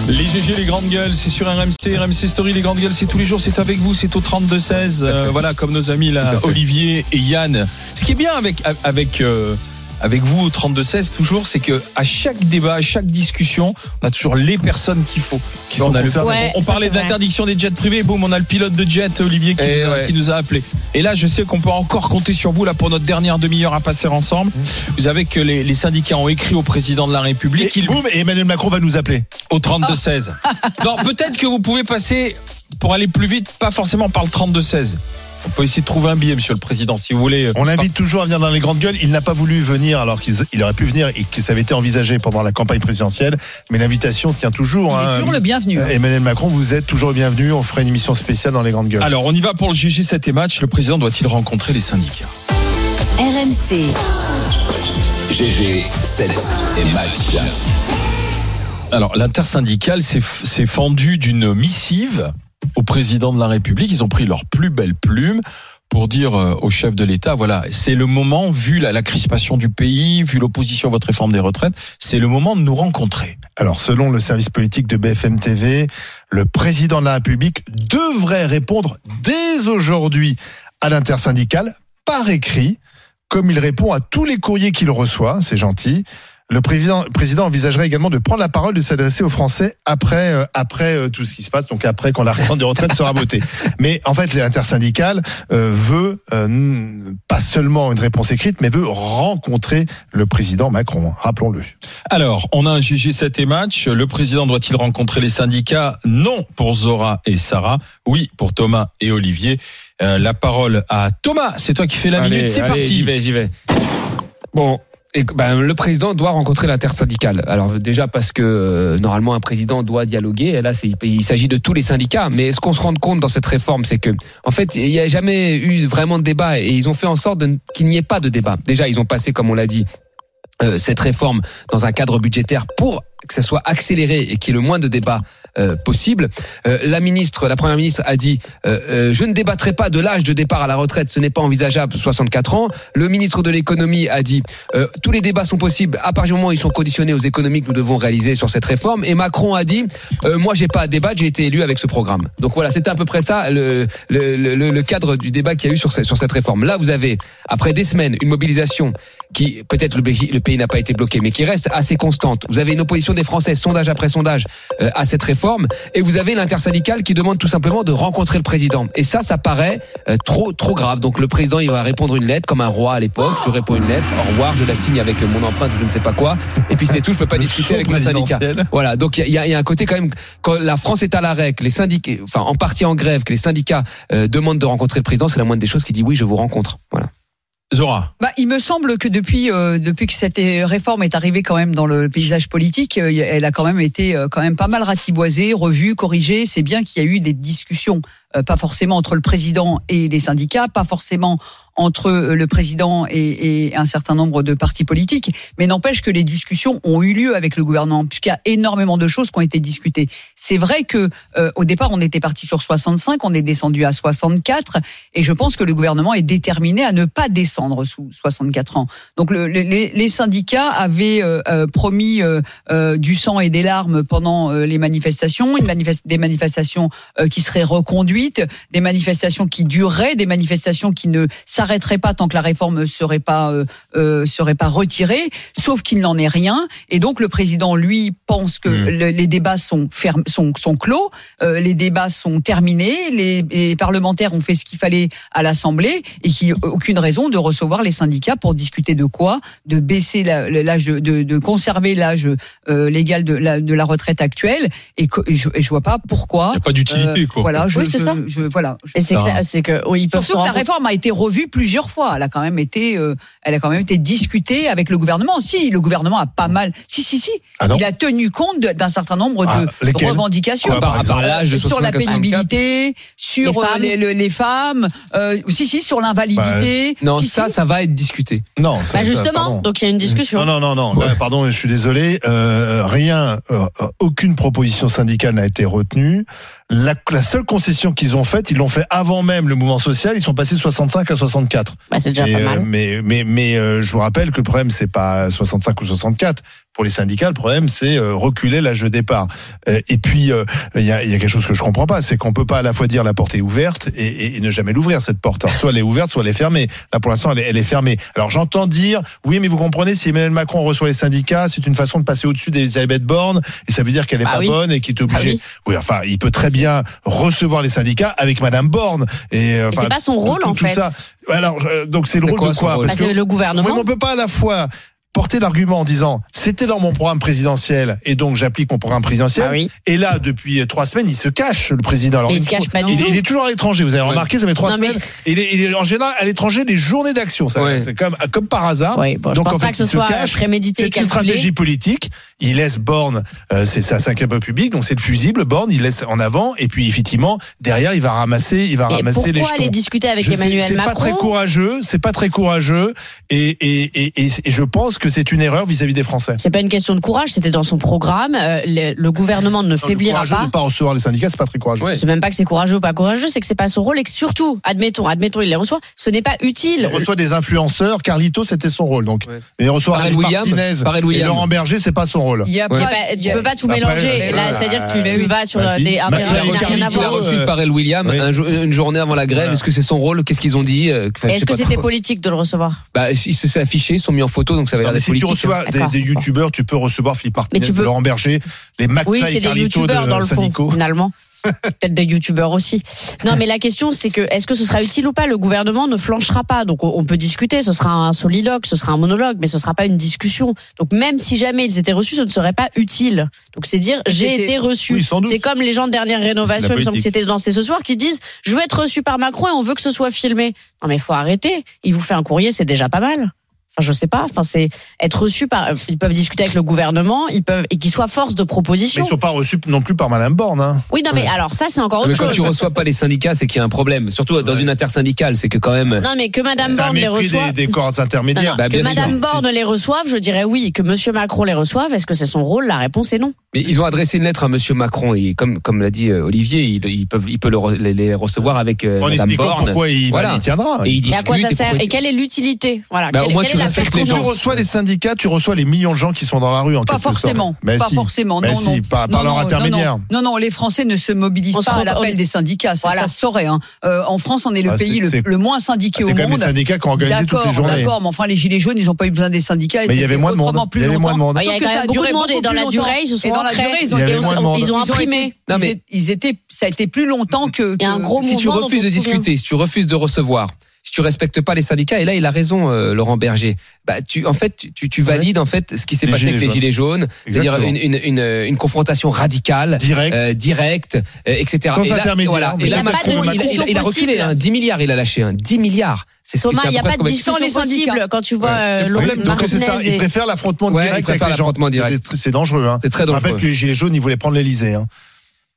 Les GG, les grandes gueules, c'est sur RMC, RMC Story, les grandes gueules, c'est tous les jours, c'est avec vous, c'est au 32-16. euh, voilà, comme nos amis là, Olivier et Yann. Ce qui est bien avec, avec, euh, avec vous au 32-16 toujours, c'est que à chaque débat, à chaque discussion, on a toujours les personnes qu'il faut. Qui sont on, a le- concernées. Ouais, on ça, parlait c'est vrai. d'interdiction des jets privés, boum, on a le pilote de jet, Olivier, qui, Eh nous a, ouais. qui nous a appelé. Et là, je sais qu'on peut encore compter sur vous là pour notre dernière demi-heure à passer ensemble. Vous savez que les, les syndicats ont écrit au président de la République Et, boum, et Emmanuel Macron va nous appeler. au 32-16. *laughs* non, peut-être que vous pouvez passer pour aller plus vite, pas forcément par le 32-16. On peut essayer de trouver un billet, Monsieur le Président, si vous voulez. On l'invite toujours à venir dans les grandes gueules. Il n'a pas voulu venir alors qu'il il aurait pu venir et que ça avait été envisagé pendant la campagne présidentielle. Mais l'invitation tient toujours. Il est hein. toujours le bienvenu. Euh, Emmanuel Macron, vous êtes toujours le bienvenu. On fera une émission spéciale dans les grandes gueules. Alors, on y va pour le GG 7 et match. Le président doit-il rencontrer les syndicats? RMC, GG 7 et match. Alors, l'intersyndicale s'est s'est fendu d'une missive au président de la République. Ils ont pris leur plus belle plume pour dire euh, au chef de l'État, voilà, c'est le moment, vu la, crispation du pays, vu l'opposition à votre réforme des retraites, c'est le moment de nous rencontrer. Alors, selon le service politique de BFM TV, le président de la République devrait répondre dès aujourd'hui à l'intersyndicale par écrit, comme il répond à tous les courriers qu'il reçoit. C'est gentil. Le président, président envisagerait également de prendre la parole, de s'adresser aux Français après, euh, après euh, tout ce qui se passe, donc après quand la réforme des retraites sera votée. *laughs* Mais en fait, l'intersyndicale euh, veut euh, pas seulement une réponse écrite, mais veut rencontrer le président Macron. Rappelons-le. Alors, on a un GG 7 et match. Le président doit-il rencontrer les syndicats? Non pour Zora et Sarah. Oui pour Thomas et Olivier. Euh, la parole à Thomas. C'est toi qui fais la Allez, minute. C'est parti. J'y vais, j'y vais. Bon. Ben, le président doit rencontrer l'intersyndicale. Alors déjà parce que euh, normalement un président doit dialoguer. Et là, il s'agit de tous les syndicats. Mais ce qu'on se rend compte dans cette réforme, c'est que en fait, il n'y a jamais eu vraiment de débat et ils ont fait en sorte qu'il n'y ait pas de débat. Déjà, ils ont passé, comme on l'a dit, euh, cette réforme dans un cadre budgétaire pour que ça soit accéléré et qu'il y ait le moins de débats possible. Euh, la ministre, la première ministre a dit euh, euh, je ne débattrai pas de l'âge de départ à la retraite, ce n'est pas envisageable 64 ans. Le ministre de l'économie a dit euh, tous les débats sont possibles à partir du moment où ils sont conditionnés aux économies que nous devons réaliser sur cette réforme. Et Macron a dit euh, moi j'ai pas à débattre, j'ai été élu avec ce programme. Donc voilà, c'était à peu près ça le, le, le, le cadre du débat qu'il y a eu sur, ce- sur cette réforme. Là, vous avez après des semaines une mobilisation qui peut-être le, pays- le pays n'a pas été bloqué, mais qui reste assez constante. Vous avez une opposition des Français, sondage après sondage, euh, à cette réforme, et vous avez l'intersyndicale qui demande tout simplement de rencontrer le président. Et ça, ça paraît euh, trop trop grave. Donc le président, il va répondre une lettre comme un roi à l'époque. Je réponds une lettre, au revoir, je la signe avec mon empreinte ou je ne sais pas quoi, et puis c'est tout. Je peux pas discuter avec le syndicat. Voilà, donc il y a, y a un côté quand même quand la France est à l'arrêt, que les syndicats, enfin en partie en grève, que les syndicats euh, demandent de rencontrer le président, c'est la moindre des choses qui dit oui, je vous rencontre. Voilà. Bah, il me semble que depuis euh, depuis que cette réforme est arrivée quand même dans le paysage politique, euh, elle a quand même été euh, quand même pas mal ratiboisée, revue, corrigée. C'est bien qu'il y a eu des discussions, euh, pas forcément entre le président et les syndicats, pas forcément entre euh, le président et, et un certain nombre de partis politiques, mais n'empêche que les discussions ont eu lieu avec le gouvernement, puisqu'il y a énormément de choses qui ont été discutées. C'est vrai que euh, au départ on était parti sur 65, on est descendu à 64, et je pense que le gouvernement est déterminé à ne pas descendre sous 64 ans. Donc le- le- les, les syndicats avaient euh, euh, promis euh, euh, du sang et des larmes pendant les manifestations, une manifeste- des manifestations qui seraient reconduites, des manifestations qui dureraient, des manifestations qui ne pas tant que la réforme ne serait pas euh, euh, serait pas retirée, sauf qu'il n'en est rien. Et donc le président lui pense que Mm. le- les débats sont ferm- sont, sont clos, euh, les débats sont terminés, les, les parlementaires ont fait ce qu'il fallait à l'Assemblée et qu'il n'y a aucune raison de recevoir les syndicats pour discuter de quoi? De baisser l'âge, de, conserver l'âge euh, légal de la, de la retraite actuelle et, que, et je, et je vois pas pourquoi. Il n'y a pas d'utilité, euh, quoi. Voilà, je, Oui, c'est je- ça. je- voilà. Je- c'est que, Ça. oui, ils peuvent se Surtout que la réforme a été revue plusieurs fois. Elle a quand même été, euh, elle a quand même été discutée avec le gouvernement. Si le gouvernement a pas mal, si si si, Ah non il a tenu compte d'un certain nombre Ah, de lesquelles revendications. Quoi, par de sur la 64, pénibilité, sur Les euh, femmes. les, le- les femmes, euh, si si, sur l'invalidité. Non, Si, ça, si. ça va être discuté. Non, ça- Bah ça, justement, pardon. donc il y a une discussion. Non, non, non, non. Là, pardon, je suis désolé. Euh, rien, aucune proposition syndicale n'a été retenue. La, la seule concession qu'ils ont faite, ils l'ont fait avant même le mouvement social. Ils sont passés de 65 à 64. Bah, c'est déjà Et, pas euh, mal. mais mais mais euh, je vous rappelle que le problème c'est pas 65 ou 64. Pour les syndicats, le problème c'est euh, reculer l'âge de départ. Euh, et puis euh, il y, a, il y a quelque chose que je comprends pas, c'est qu'on peut pas à la fois dire la porte est ouverte et, et- et ne jamais l'ouvrir cette porte. Alors, soit elle est ouverte, soit elle est fermée. Là pour l'instant elle est, elle est fermée. Alors j'entends dire oui mais vous comprenez si Emmanuel Macron reçoit les syndicats, c'est une façon de passer au-dessus d'Elisabeth Borne et ça veut dire qu'elle est Ah pas oui. bonne et qu'il est Ah obligé. oui. oui enfin il peut très bien recevoir les syndicats avec Madame Borne et euh, Et c'est pas son rôle, tout- en tout fait. ça. Alors euh, donc c'est le rôle quoi, de quoi rôle Bah, Parce que- c'est le gouvernement. oui, mais on peut pas à la fois porter l'argument en disant c'était dans mon programme présidentiel et donc j'applique mon programme présidentiel. Ah oui. Et là, depuis trois semaines, il se cache, le président. Alors, il se cache pas du il, tout. il est toujours à l'étranger. Vous avez Ouais. remarqué, ça fait trois Non, mais- semaines. Il, est, il est en général à l'étranger des journées d'action. Ça, Ouais. C'est comme, comme par hasard. Bon, je donc en fait, que ce il se soit cache. prémédité et C'est une calculé. stratégie politique. Il laisse Borne, euh, c'est sa cinquième République, donc c'est le fusible. Borne, il laisse en avant, et puis effectivement derrière, il va ramasser, il va Et ramasser les pourquoi aller discuter avec Je sais, Emmanuel c'est pas très Macron? courageux, c'est pas très courageux, et, et, et, et, et je pense que c'est une erreur vis-à-vis des Français. C'est pas une question de courage, c'était dans son programme. Euh, le, le gouvernement ne Le faiblira courageux pas. de pas recevoir les syndicats, c'est pas très courageux. Ouais. C'est même pas que c'est courageux ou pas courageux, c'est que c'est pas son rôle et que surtout, admettons, admettons, il les reçoit, ce n'est pas Il utile. reçoit des influenceurs. Carlito, c'était son rôle. Donc, Ouais. mais il reçoit Pharrell Rallye Williams, Martinez Pharrell et Williams. Laurent Berger, c'est pas son rôle. Il y a Ouais. Pas, il tu peux pas tout Après, mélanger. euh, c'est-à-dire que tu, bah tu vas sur Bah des, un Bah, il rien à Carlito, Il a voir. reçu Pharrell Williams oui. un jour- une journée avant la grève. Voilà. Est-ce que c'est son rôle? Qu'est-ce qu'ils ont dit? Euh, Est-ce que c'était politique de le recevoir? Bah, Ils se sont affichés, ils sont mis en photo, donc ça avait Si tu reçois des, des youtubeurs, tu peux recevoir Philippe Martinez, tu peux- Laurent Berger, les Oui, McFly c'est et des Carlito youtubeurs dans de le fond, finalement. *laughs* Peut-être des youtubeurs aussi. Non, mais la question, c'est que est-ce que ce sera utile ou pas? Le gouvernement ne flanchera pas. Donc, on peut discuter. Ce sera un soliloque, ce sera un monologue, mais ce sera pas une discussion. Donc, même si jamais ils étaient reçus, ce ne serait pas utile. Donc, c'est dire j'ai été reçu. Oui, sans doute. c'est comme les gens de dernière rénovation, il me semble que c'était dans C'est ce soir, qui disent je veux être reçu par Macron et on veut que ce soit filmé. Non, mais faut arrêter. Il vous fait un courrier, c'est déjà pas mal. Enfin, je sais pas. Enfin, c'est être reçu par. Ils peuvent discuter avec le gouvernement. Ils peuvent et qu'ils soient force de Mais proposition. ils sont pas reçus non plus par Madame Borne. Hein. Oui, non, mais alors ça, c'est encore Mais autre quand chose. tu reçois pas les syndicats, c'est qu'il y a un problème. Surtout dans Ouais. une intersyndicale, c'est que quand même. Non, mais que Madame Borne les reçoive. des, des corps intermédiaires. non, Bah, que. Madame Borne les reçoive, je dirais oui. Que Monsieur Macron les reçoive, est-ce que c'est son rôle? La réponse est non. Mais ils ont adressé une lettre à Monsieur Macron et comme comme l'a dit euh, Olivier, ils, ils peuvent ils peuvent le re- les, les recevoir avec euh, En Madame expliquant Borne. pourquoi il, va- Voilà. il tiendra. Et ils Et à quoi ça sert Et quelle est l'utilité? Voilà. Bah, la les tu reçois les syndicats, tu reçois les millions de gens qui sont dans la rue en Pas quelque sorte. forcément. Mais pas si. forcément. Mais non, si, non. par- par Non, leur non, intermédiaire. Non, non, les Français ne se mobilisent On se pas à l'appel on- des syndicats. Ça, Voilà. ça se saurait. hein. Euh, en France, on est le Ah, pays c'est- le, c'est- le moins syndiqué C'est au quand même les monde. syndicats qui ont organisé toutes D'accord, les journées. d'accord, mais enfin les gilets jaunes, ils n'ont pas eu besoin des syndicats. Mais il y avait moins de monde. plus Il y avait moins de monde. Bah, Il y a Sauf que quand ça même a beaucoup de monde et dans la durée, ils se sont ils ont Il y été avait moins de monde. Ils ont Ils ont imprimé. été- Non, ils mais- étaient- ils étaient, ça a été plus longtemps que. Il y a un gros si tu refuses de discuter, si tu refuses de recevoir, si tu respectes pas les syndicats, et là il a raison, euh, Laurent Berger. Bah tu, en fait, tu, tu valides en fait ce qui s'est passé avec les gilets jaunes, c'est-à-dire une, une, une, une confrontation radicale, Direct. euh, directe, euh, etc. Sans et là, intermédiaire. Voilà. Et il là, Macron, il, il il a reculé, hein, 10 milliards, il a lâché, hein, 10 milliards. C'est ce Thomas, il n'y a pas de discussion les syndicats. possible quand tu vois euh, le Laurent problème, donc c'est ça, et- préfèrent l'affrontement Ouais, direct ils préfèrent avec les gens. l'affrontement direct. C'est- dangereux. Hein. C'est très Je me rappelle dangereux. que les Gilets jaunes, ils voulaient prendre l'Elysée. Hein.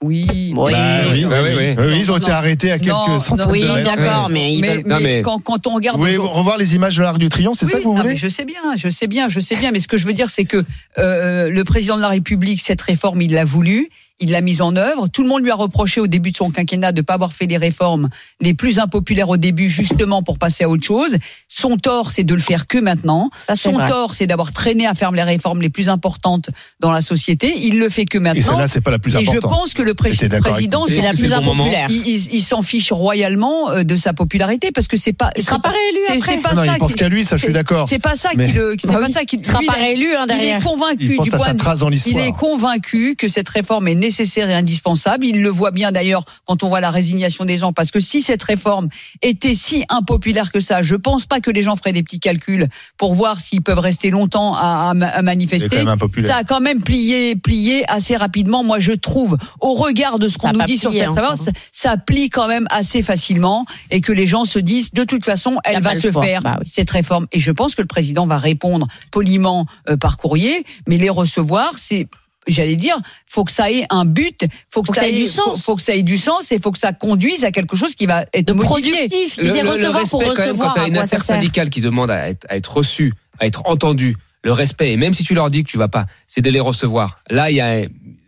Oui. Oui. Bah oui, oui, oui. Oui, ils ont Non, été non. arrêtés à quelques Non, centaines de mètres. d'accord, mais ils Mais, Quand, quand on regarde. Vous voulez revoir les images de l'Arc du Triomphe, c'est ça que vous non, voulez mais Je sais bien, je sais bien, je sais bien. Mais ce que je veux dire, c'est que euh, le président de la République, cette réforme, il l'a voulu. Il l'a mise en œuvre. Tout le monde lui a reproché au début de son quinquennat de ne pas avoir fait les réformes les plus impopulaires au début, justement pour passer à autre chose. Son tort, c'est de le faire que maintenant. Ça, Son vrai. tort, c'est d'avoir traîné à faire les réformes les plus importantes dans la société. Il le fait que Et maintenant. celle-là, c'est pas la plus Et je importante. pense que le pré- président, c'est la plus impopulaire. il, il- il s'en fiche royalement euh, de sa popularité parce que c'est pas. Il sera pas réélu c'est- après. C'est pas Non, ça. il pense qu'à lui, ça je suis d'accord. C'est pas ça Mais- qui le. C'est Bah pas oui. ça qui. Il sera pas réélu hein, Il est derrière. convaincu Il pense du à point sa de trace dans il est convaincu que cette réforme est nécessaire et indispensable. Il le voit bien d'ailleurs quand on voit la résignation des gens, parce que si cette réforme était si impopulaire que ça, je pense pas que les gens feraient des petits calculs pour voir s'ils peuvent rester longtemps à, manifester. Ça a quand même plié, plié assez rapidement. Moi, je trouve, au regard de ce qu'on nous dit sur cette réforme, encore. ça, ça plie quand même assez facilement et que les gens se disent, de toute façon, elle va se faire Bah oui. cette réforme. Et je pense que le président va répondre poliment euh, par courrier, mais les recevoir, c'est J'allais dire, faut que ça ait un but, faut que, Faut que ça ait du faut, sens. faut que ça ait du sens et faut que ça conduise à quelque chose qui va être de modifié. productif. Le, le- le recevoir pour respect, quand même, recevoir. quand tu as À une ça intersyndicale qui demande à être, à être reçue, à être entendue, le respect, et même si tu leur dis que tu vas pas, c'est de les recevoir. Là, il y a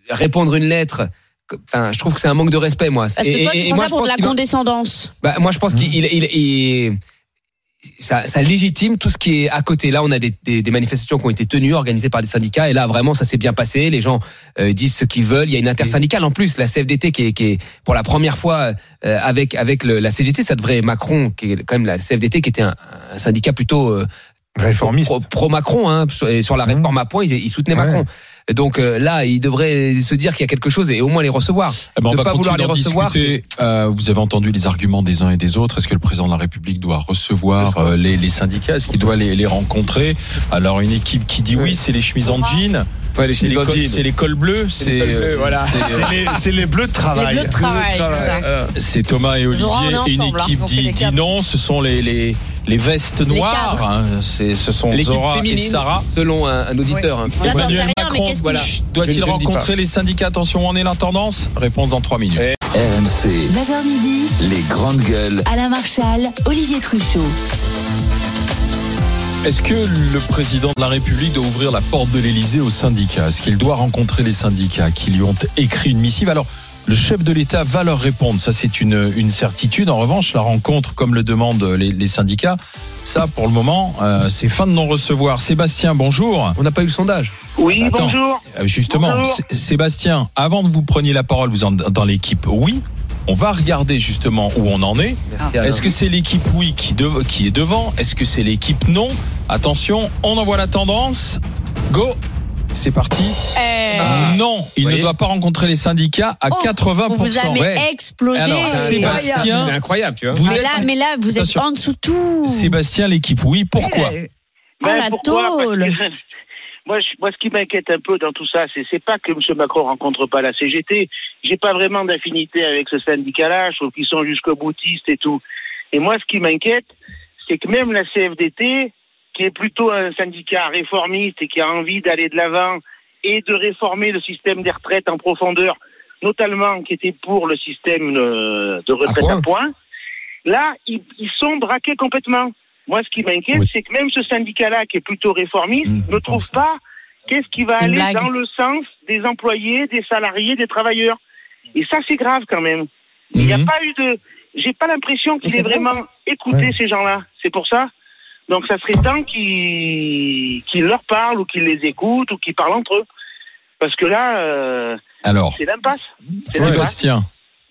répondre une lettre. Enfin, je trouve que c'est un manque de respect, moi. Parce que toi, et- tu et prends moi, ça pour de la condescendance. Bah, moi, je pense qu'il il, il- il- ça, ça légitime tout ce qui est à côté. Là, on a des, des- des manifestations qui ont été tenues, organisées par des syndicats, et là, vraiment, ça s'est bien passé. Les gens euh, disent ce qu'ils veulent. Il y a une intersyndicale en plus, la CFDT, qui est, qui est pour la première fois euh, avec avec le- la CGT. Ça devrait Macron, qui est quand même la CFDT, qui était un, un syndicat plutôt euh, Réformiste. pro, pro Macron, hein, sur, et sur la Mmh. réforme à point, ils, ils soutenaient Ouais. Macron. Et donc euh, là, il devrait se dire qu'il y a quelque chose et au moins les recevoir. Eh ben, on Ne pas vouloir les recevoir. Euh, vous avez entendu les arguments des uns et des autres. Est-ce que le président de la République doit recevoir euh, les, les syndicats? Est-ce qu'il doit les, les rencontrer? Alors une équipe qui dit oui, c'est les chemises en jean. Ouais, les C'est les, chemises en cols- jean. c'est les cols bleus. C'est les bleus, voilà. les, bleus de Les travail. bleus de travail, c'est Thomas et Olivier. Et une ensemble, équipe dit, dit non. Ce sont les, les, les vestes noires. hein. C'est, ce sont Zora et Sarah. selon un, un auditeur. hein. Emmanuel rien, Macron, voilà. Doit-il rencontrer les syndicats Attention, on est la tendance Réponse dans 3 minutes. RMC, 9h midi, les grandes gueules. Alain Marchal, Olivier Truchot. Est-ce que le président de la République doit ouvrir la porte de l'Élysée aux syndicats Est-ce qu'il doit rencontrer les syndicats qui lui ont écrit une missive? Alors, le chef de l'État va leur répondre, ça c'est une, une certitude. En revanche, la rencontre, comme le demandent les, les syndicats, ça pour le moment, euh, c'est fin de non-recevoir. Sébastien, bonjour. On n'a pas eu le sondage. Oui, Attends. bonjour. Euh, Justement, Bonjour. Sébastien, avant de vous preniez la parole, vous êtes dans l'équipe oui. On va regarder justement où on en est. Est-ce que c'est l'équipe oui qui, qui est devant? Est-ce que c'est l'équipe non? Attention, on envoie la tendance. Go C'est parti. Eh, Ah. non, il ne doit pas rencontrer les syndicats à Oh, 80%. on vous a mis ouais. explosé. Alors, C'est Sébastien, incroyable, tu vois. vous mais êtes là, mais là, vous êtes Attention. en dessous de tout. Sébastien, l'équipe oui. Pourquoi Eh, Oh, la pourquoi Parce tôle. que- *laughs* moi, je- moi, ce qui m'inquiète un peu dans tout ça, c'est c'est pas que M. Macron rencontre pas la CGT. J'ai pas vraiment d'affinité avec ce syndicat-là. Je trouve qu'ils sont jusqu'au boutistes et tout. Et moi, ce qui m'inquiète, c'est que même la CFDT, qui est plutôt un syndicat réformiste et qui a envie d'aller de l'avant et de réformer le système des retraites en profondeur, notamment qui était pour le système euh, de retraite point. à point, là, ils, ils sont braqués complètement. Moi, ce qui m'inquiète, Oui. c'est que même ce syndicat-là, qui est plutôt réformiste, Mmh, ne trouve pas qu'est-ce qui va aller blague. dans le sens des employés, des salariés, des travailleurs. Et ça, c'est grave quand même. Il n'y a Mhm. pas eu de. J'ai pas l'impression qu'il ait vrai, vraiment écouté Ouais. ces gens-là. C'est pour ça. Donc, ça serait temps qu'ils leur parlent ou qu'ils les écoutent ou qu'ils parlent entre eux. Parce que là, euh, Alors, c'est l'impasse. Sébastien,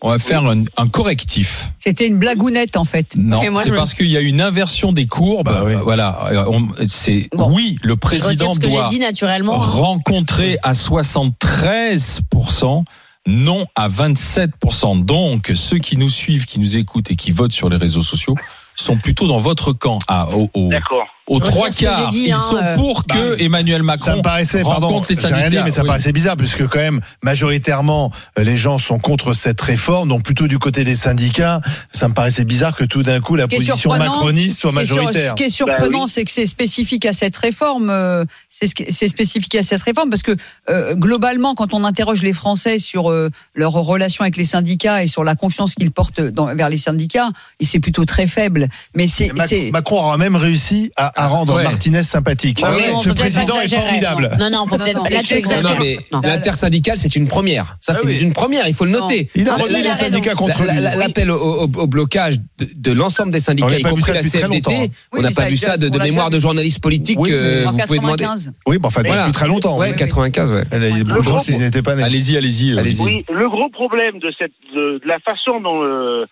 on va faire un, un correctif. C'était une blagounette en fait. Non, c'est je- parce qu'il y a une inversion des courbes. Bah oui. Voilà, euh, c'est Bon. oui, le président ce que doit dit naturellement. rencontrer à 73%, non à 27%. Donc, ceux qui nous suivent, qui nous écoutent et qui votent sur les réseaux sociaux sont plutôt dans votre camp. À, au, au, D'accord. Aux trois quarts, dit, ils hein, sont euh. pour que Bah, Emmanuel Macron Ça me paraissait, pardon, les j'ai rien dit, mais ça Oui. paraissait bizarre, puisque quand même, majoritairement, euh, les gens sont contre cette réforme, donc plutôt du côté des syndicats, ça me paraissait bizarre que tout d'un coup, la position surprenant, macroniste soit ce qui est sur- majoritaire. Ce qui est surprenant, Bah oui. c'est que c'est spécifique à cette réforme. euh, C'est ce spécifique à cette réforme parce que euh, globalement, quand on interroge les Français sur euh, leur relation avec les syndicats et sur la confiance qu'ils portent dans- vers les syndicats, et c'est plutôt très faible. Mais c'est- Macron aura même réussi à, à rendre Ouais. Martinez sympathique. Ouais, ouais, on Ce président est formidable. Non, non, faut Non, peut-être. non, Là, tu non, exagères. Non, mais Non. l'intersyndicale, c'est une première. Ça, Ah c'est oui. une première. Il faut le noter. Il a Ah, les syndicats contre L'appel au, au- au blocage de, de l'ensemble des syndicats, y compris la CFDT. Oui, on n'a pas vu ça de, mémoire de journalistes politiques. Oui, euh, en vous pouvez demander. 95. Oui, bon, enfin, depuis très longtemps. Oui. 95, ouais. Gros- s'il n'était pas né. Allez-y, allez-y. euh, Allez-y. Oui, le gros problème de cette de, de la façon dont euh,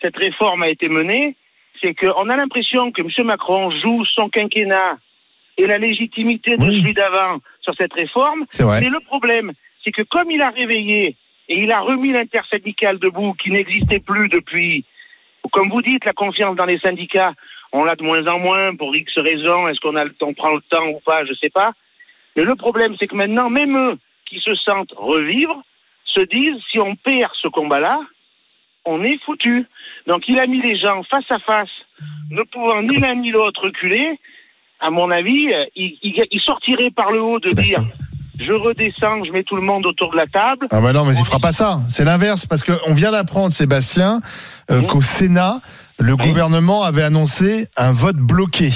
cette réforme a été menée, c'est qu'on a l'impression que M. Macron joue son quinquennat et la légitimité de Oui. celui d'avant sur cette réforme. C'est vrai. Mais le problème, c'est que comme il a réveillé et il a remis l'intersyndicale debout, qui n'existait plus depuis, comme vous dites, la confiance dans les syndicats, on l'a de moins en moins pour X raisons. Est-ce qu'on a le temps, on prend le temps ou pas, je sais pas. Mais le problème, c'est que maintenant, même eux qui se sentent revivre, se disent si on perd ce combat-là, on est foutu. Donc il a mis les gens face à face, ne pouvant ni l'un ni l'autre reculer. À mon avis, euh, il, il- il sortirait par le haut de dire je redescends, je mets tout le monde autour de la table. Ah bah non, mais il fera pas ça. C'est l'inverse, parce qu'on vient d'apprendre, Sébastien, euh, qu'au Sénat, le Oui. gouvernement avait annoncé un vote bloqué.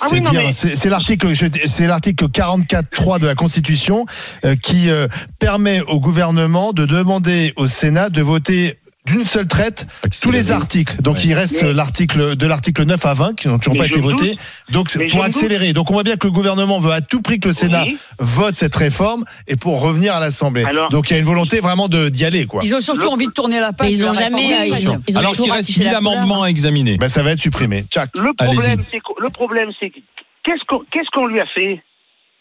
Ah oui, mais- c'est l'article, c'est l'article 44.3 de la Constitution euh, qui euh, permet au gouvernement de demander au Sénat de voter d'une seule traite tous les articles. Donc Ouais. il reste Mais- l'article de l'article 9 à 20 qui n'ont toujours Mais pas été votés. Donc Mais pour accélérer. Donc on voit bien que le gouvernement veut à tout prix que le Sénat Oui. vote cette réforme et pour revenir à l'Assemblée. Alors- Donc il y a une volonté vraiment de d'y aller quoi. Ils ont surtout Le- envie de tourner la page. Ils de la ont réforme jamais. euh, Ils ont, ils ont Alors qu'il reste affiché 1000 la couleur. amendements à examiner. Ben, ça va être supprimé. Tchac. Le problème, c'est le problème, c'est que- qu'est-ce qu'on qu'est-ce qu'on lui a fait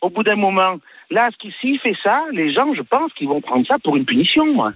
au bout d'un moment? Là, s'il fait ça, les gens, je pense qu'ils vont prendre ça pour une punition, moi.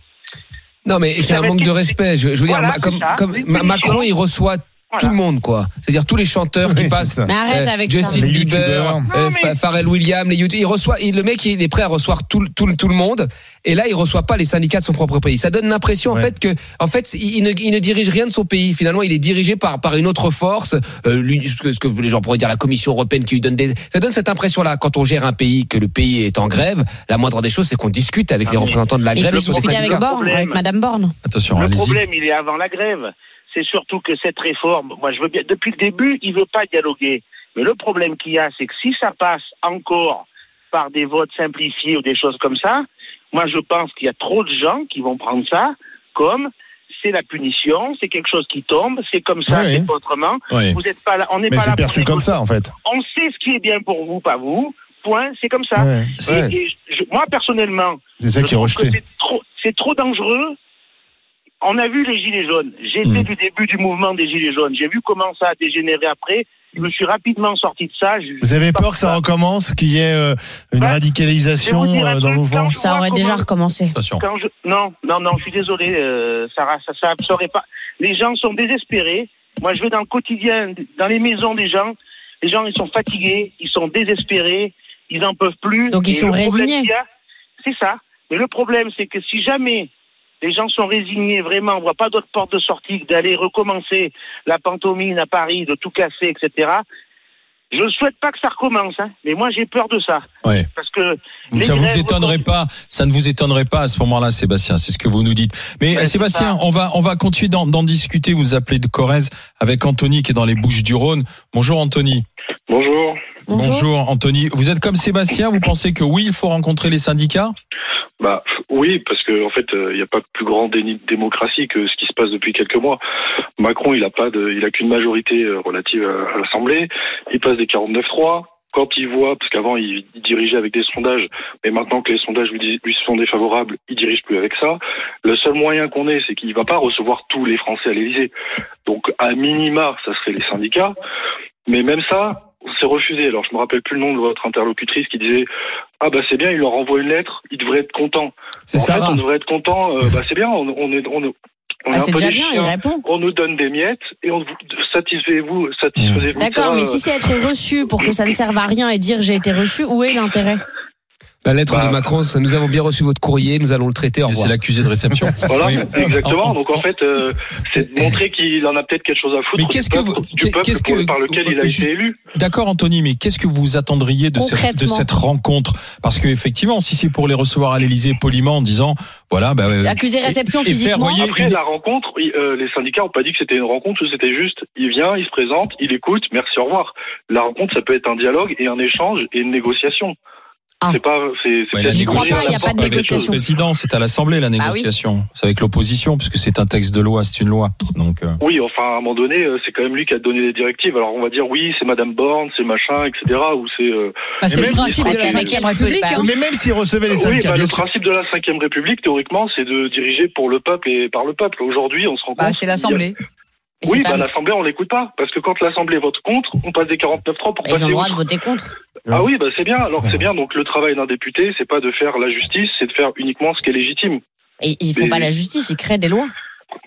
Non, mais c'est un manque de respect. Je, je veux Voilà, dire, comme, comme. Macron, il reçoit tout le monde, quoi. C'est-à-dire tous les chanteurs qui passent. Mais arrête Euh, avec Justin ça. Bieber, euh, mais- Pharrell Williams, les YouTube, il reçoit, il- le mec, il est prêt à recevoir tout, le- tout, le- tout le monde, et là, il reçoit pas les syndicats de son propre pays. Ça donne l'impression, en fait, que, en fait, il, ne, il ne dirige rien de son pays. Finalement, il est dirigé par, par une autre force, euh, lui- ce, que, ce que les gens pourraient dire la Commission européenne qui lui donne des, ça donne cette impression-là. Quand on gère un pays, que le pays est en grève, la moindre des choses, c'est qu'on discute avec Ah, les mais- représentants de la grève et discuter avec Problème. avec Madame Borne. Attention, Le problème, il est avant la grève. C'est surtout que cette réforme, moi, je veux bien, depuis le début, il veut pas dialoguer. Mais le problème qu'il y a, c'est que si ça passe encore par des votes simplifiés ou des choses comme ça, moi, je pense qu'il y a trop de gens qui vont prendre ça comme c'est la punition, c'est quelque chose qui tombe, c'est comme ça, c'est pas autrement. Vous êtes pas là, on n'est pas là perçu comme ça, en fait. On sait ce qui est bien pour vous, pas vous. Point, c'est comme ça. Ouais. Et- Ouais. et je- moi, personnellement, C'est ça qui est rejeté. C'est trop, c'est trop dangereux. On a vu les gilets jaunes. J'étais Mm. du début du mouvement des gilets jaunes. J'ai vu comment ça a dégénéré après. Je me suis rapidement sorti de ça. Je- Vous avez peur que ça recommence, qu'il y ait euh, une Bah, radicalisation euh, dans le mouvement Ça aurait Comment- déjà recommencé. Attention. Quand je... Non, non, non, je suis désolé, euh, Sarah, ça, ça, ça aurait pas. Les gens sont désespérés. Moi, je vais dans le quotidien, dans les maisons des gens. Les gens, ils sont fatigués, ils sont désespérés, ils n'en peuvent plus. Donc, ils Et sont résignés. C'est ça. Mais le problème, c'est que si jamais les gens sont résignés, vraiment, on voit pas d'autre porte de sortie que d'aller recommencer la pantomime à Paris, de tout casser, etc. Je ne souhaite pas que ça recommence, hein, mais moi j'ai peur de ça. Ouais. Parce que les Ça vous étonnerait pas, ça ne vous étonnerait pas à ce moment-là, Sébastien. C'est ce que vous nous dites. Mais Ouais, c'est Sébastien, on va on va continuer d'en d'en discuter. Vous nous appelez de Corrèze avec Anthony qui est dans les Bouches du Rhône. Bonjour Anthony. Bonjour. Bonjour. Anthony. Vous êtes comme Sébastien. Vous pensez que oui, il faut rencontrer les syndicats? Bah oui, parce que en fait, il n'y a pas plus grand déni de démocratie que ce qui se passe depuis quelques mois. Macron, il a pas de, il a qu'une majorité euh, relative à, l'Assemblée. Il passe des 49-3. Quand il voit, parce qu'avant il, dirigeait avec des sondages, mais maintenant que les sondages lui, sont défavorables, il dirige plus avec ça. Le seul moyen qu'on ait, c'est qu'il va pas recevoir tous les Français à l'Élysée. Donc à minima, ça serait les syndicats. Mais même ça, c'est refusé. Alors je me rappelle plus le nom de votre interlocutrice qui disait ah bah c'est bien, il leur envoie une lettre, ils devraient être contents. C'est fait, Sarah. on devrait être content. euh, bah c'est bien, on, on est, on, est- on est Ah, un c'est peu déjà des bien, il chiens. répond. On nous donne des miettes et on vous satisfait-vous, satisfaisez-vous. D'accord, ça, mais euh, si c'est être reçu pour que ça ne serve à rien et dire j'ai été reçu, où est l'intérêt? La lettre Bah. de Macron, ça, nous avons bien reçu votre courrier, nous allons le traiter. Et C'est l'accusé de réception. *laughs* Voilà, Oui. exactement. En- Donc en fait, euh, c'est de montrer qu'il en a peut-être quelque chose à foutre Mais qu'est-ce que vous- du qu'est- peuple qu'est-ce que- par lequel il a juste- été élu. D'accord, Anthony, mais qu'est-ce que vous attendriez de cette, de cette rencontre? Parce que effectivement, si c'est pour les recevoir à l'Élysée poliment en disant, voilà, bah, euh, Accusé réception et faire, physiquement voyez, Après une- la rencontre, euh, les syndicats ont pas dit que c'était une rencontre c'était juste, il vient, il se présente, il écoute, merci, au revoir. La rencontre, ça peut être un dialogue et un échange et une négociation. Ah. C'est pas, c'est, c'est Ouais, la il a pas de négociation. président, c'est à l'Assemblée la oui. négociation. C'est avec l'opposition, puisque c'est un texte de loi, c'est une loi. Donc, euh, Oui, enfin, à un moment donné, euh, c'est quand même lui qui a donné les directives. Alors, on va dire, oui, c'est Madame Borne, c'est machin, etc. Ou c'est. euh, Bah, le même principe si- de la c'est Cinquième République. peut hein. Mais même s'ils recevaient les Oui, syndicats, bah, bien le principe de la Cinquième République, théoriquement, c'est de diriger pour le peuple et par le peuple. Aujourd'hui, on se rend Bah, compte. c'est l'Assemblée. Oui, bah, l'Assemblée, on l'écoute pas. Parce que quand l'Assemblée vote contre, on passe des 49-3 pour Ils ont passer le droit de voter contre. Ah oui, bah, c'est bien. Alors, c'est bien. Donc, le travail d'un député, c'est pas de faire la justice, c'est de faire uniquement ce qui est légitime. Et ils font Mais- pas la justice, ils créent des lois.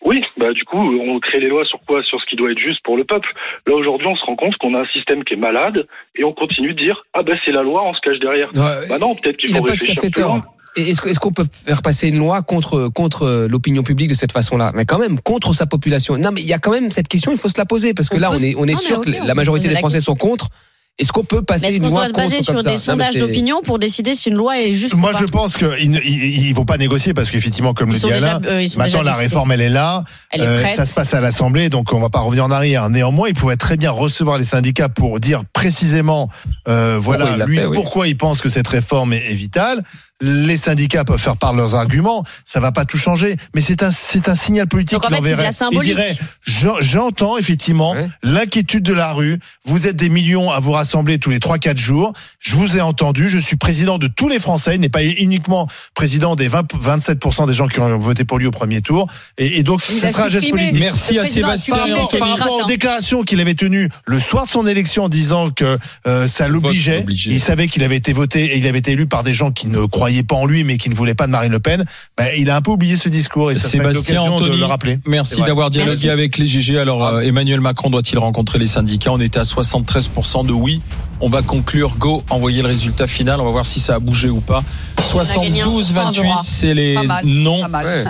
Oui, bah du coup, on crée les lois sur quoi? Sur ce qui doit être juste pour le peuple. Là aujourd'hui, on se rend compte qu'on a un système qui est malade et on continue de dire ah ben c'est la loi, on se cache derrière. Ouais, Bah non, peut-être qu'il il faut réfléchir fait plus tort. loin. Est-ce qu'on peut faire passer une loi contre contre l'opinion publique de cette façon-là? Mais quand même contre sa population. Non, mais il y a quand même cette question, il faut se la poser parce que On là, on est on est Non, sûr mais que la majorité des Français sont contre. Est-ce qu'on peut Mais passer est-ce une qu'on loi doit se contre baser sur des mais sondages d'opinion pour décider si une loi est juste ou Moi, pas? je pense qu'ils ne ils, ils vont pas négocier parce qu'effectivement, comme Ils le dit Alain, euh, ils maintenant la réforme elle est là, Elle est Euh, ça se passe à l'Assemblée, donc on va pas revenir en arrière. Néanmoins, il pourrait très bien recevoir les syndicats pour dire précisément, euh, voilà, lui fait, oui. pourquoi il pense que cette réforme est, est vitale. Les syndicats peuvent faire part de leurs arguments, ça va pas tout changer, mais c'est un c'est un signal politique Donc, en fait, la symbolique. Il dirait j'en- j'entends effectivement l'inquiétude de la rue. Vous êtes des millions à vous rassembler tous les 3-4 jours. Je vous ai entendu. Je suis président de tous les Français. Il n'est pas uniquement président des 20, 27% des gens qui ont voté pour lui au premier tour. Et, et donc, ce sera un geste politique. Merci à Sébastien. Par par rapport aux déclarations qu'il avait tenues le soir de son élection en disant que euh, ça l'obligeait. il savait qu'il avait été voté et il avait été élu par des gens qui ne croyaient pas en lui mais qui ne voulaient pas de Marine Le Pen, ben, il a un peu oublié ce discours et ça Sébastien l'occasion de Anthony, le rappeler. merci d'avoir dialogué Merci. avec les GG. Alors, euh, Emmanuel Macron doit-il rencontrer les syndicats? On était à 73% de oui. On va conclure. Go, envoyer le résultat final. On va voir si ça a bougé ou pas. a gagné un 72-28, endroit. c'est les non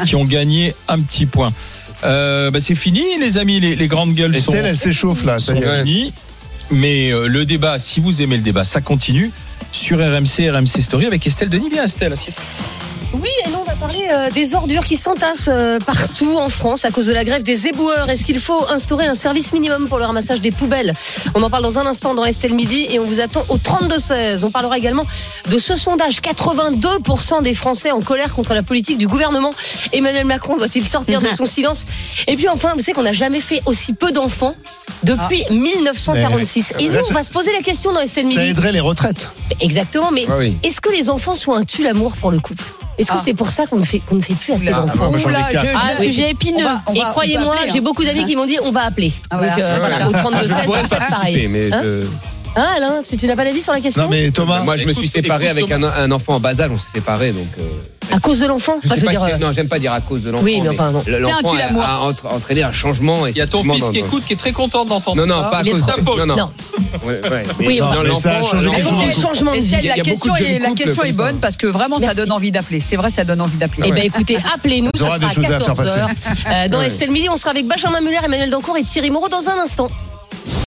qui ont gagné un petit point. Euh, bah, c'est fini, les amis. Les, les grandes gueules sont, Estelle, elle s'échauffe là. ça sont y est. finies. Mais euh, le débat, si vous aimez le débat, ça continue sur RMC, RMC Story avec Estelle Denis. Bien, Estelle. assieds-toi. Oui, et nous on va parler euh, des ordures qui s'entassent euh, partout en France à cause de la grève des éboueurs. Est-ce qu'il faut instaurer un service minimum pour le ramassage des poubelles? On en parle dans un instant dans Estelle Midi et on vous attend au 32-16. On parlera également de ce sondage. 82% des Français en colère contre la politique du gouvernement. Emmanuel Macron doit-il sortir de son *laughs* silence? Et puis enfin, vous savez qu'on n'a jamais fait aussi peu d'enfants depuis 1946. Et nous, Là, on ça- va se poser la question dans Estelle Ça Midi. aiderait les retraites. Exactement, mais Ah oui. est-ce que les enfants sont un tue-l'amour pour le couple? Est-ce que Ah. c'est pour ça qu'on ne fait, qu'on ne fait plus assez d'enfants je- Ah, je- sujet épineux. On va- on Et va- croyez-moi, appeler, j'ai hein. beaucoup d'amis qui m'ont dit on va appeler. Ah, Donc voilà. euh, voilà, au 32 16 Je pourrais on va faire participer, pareil. mais Hein Hein, Alain, tu, tu n'as pas d'avis sur la question Non mais Thomas, moi, je me écoute- suis séparé avec un, un enfant en bas âge. On s'est séparés, donc. euh, À cause de l'enfant je Enfin, je veux dire, si- euh, non, j'aime pas dire à cause de l'enfant. Oui, mais enfin, non. L'enfant a, a entraîné un changement. Il y a ton fils dans- qui dans- écoute, qui est très content d'entendre Non, non, ça. pas à cause de. Non, non. Non. Ouais, ouais, mais Oui, non, mais l'enfant, ça a changé du changement de vie. la Il y a question, beaucoup de est, la question est ça. bonne parce que vraiment ça donne envie d'appeler. C'est vrai, ça donne envie d'appeler. Eh ben écoutez, appelez-nous, aura sera à à faire 14h. dans Ouais. Estelle Midi, on sera avec Benjamin Muller, Emmanuel Dancourt et Thierry Moreau dans un instant.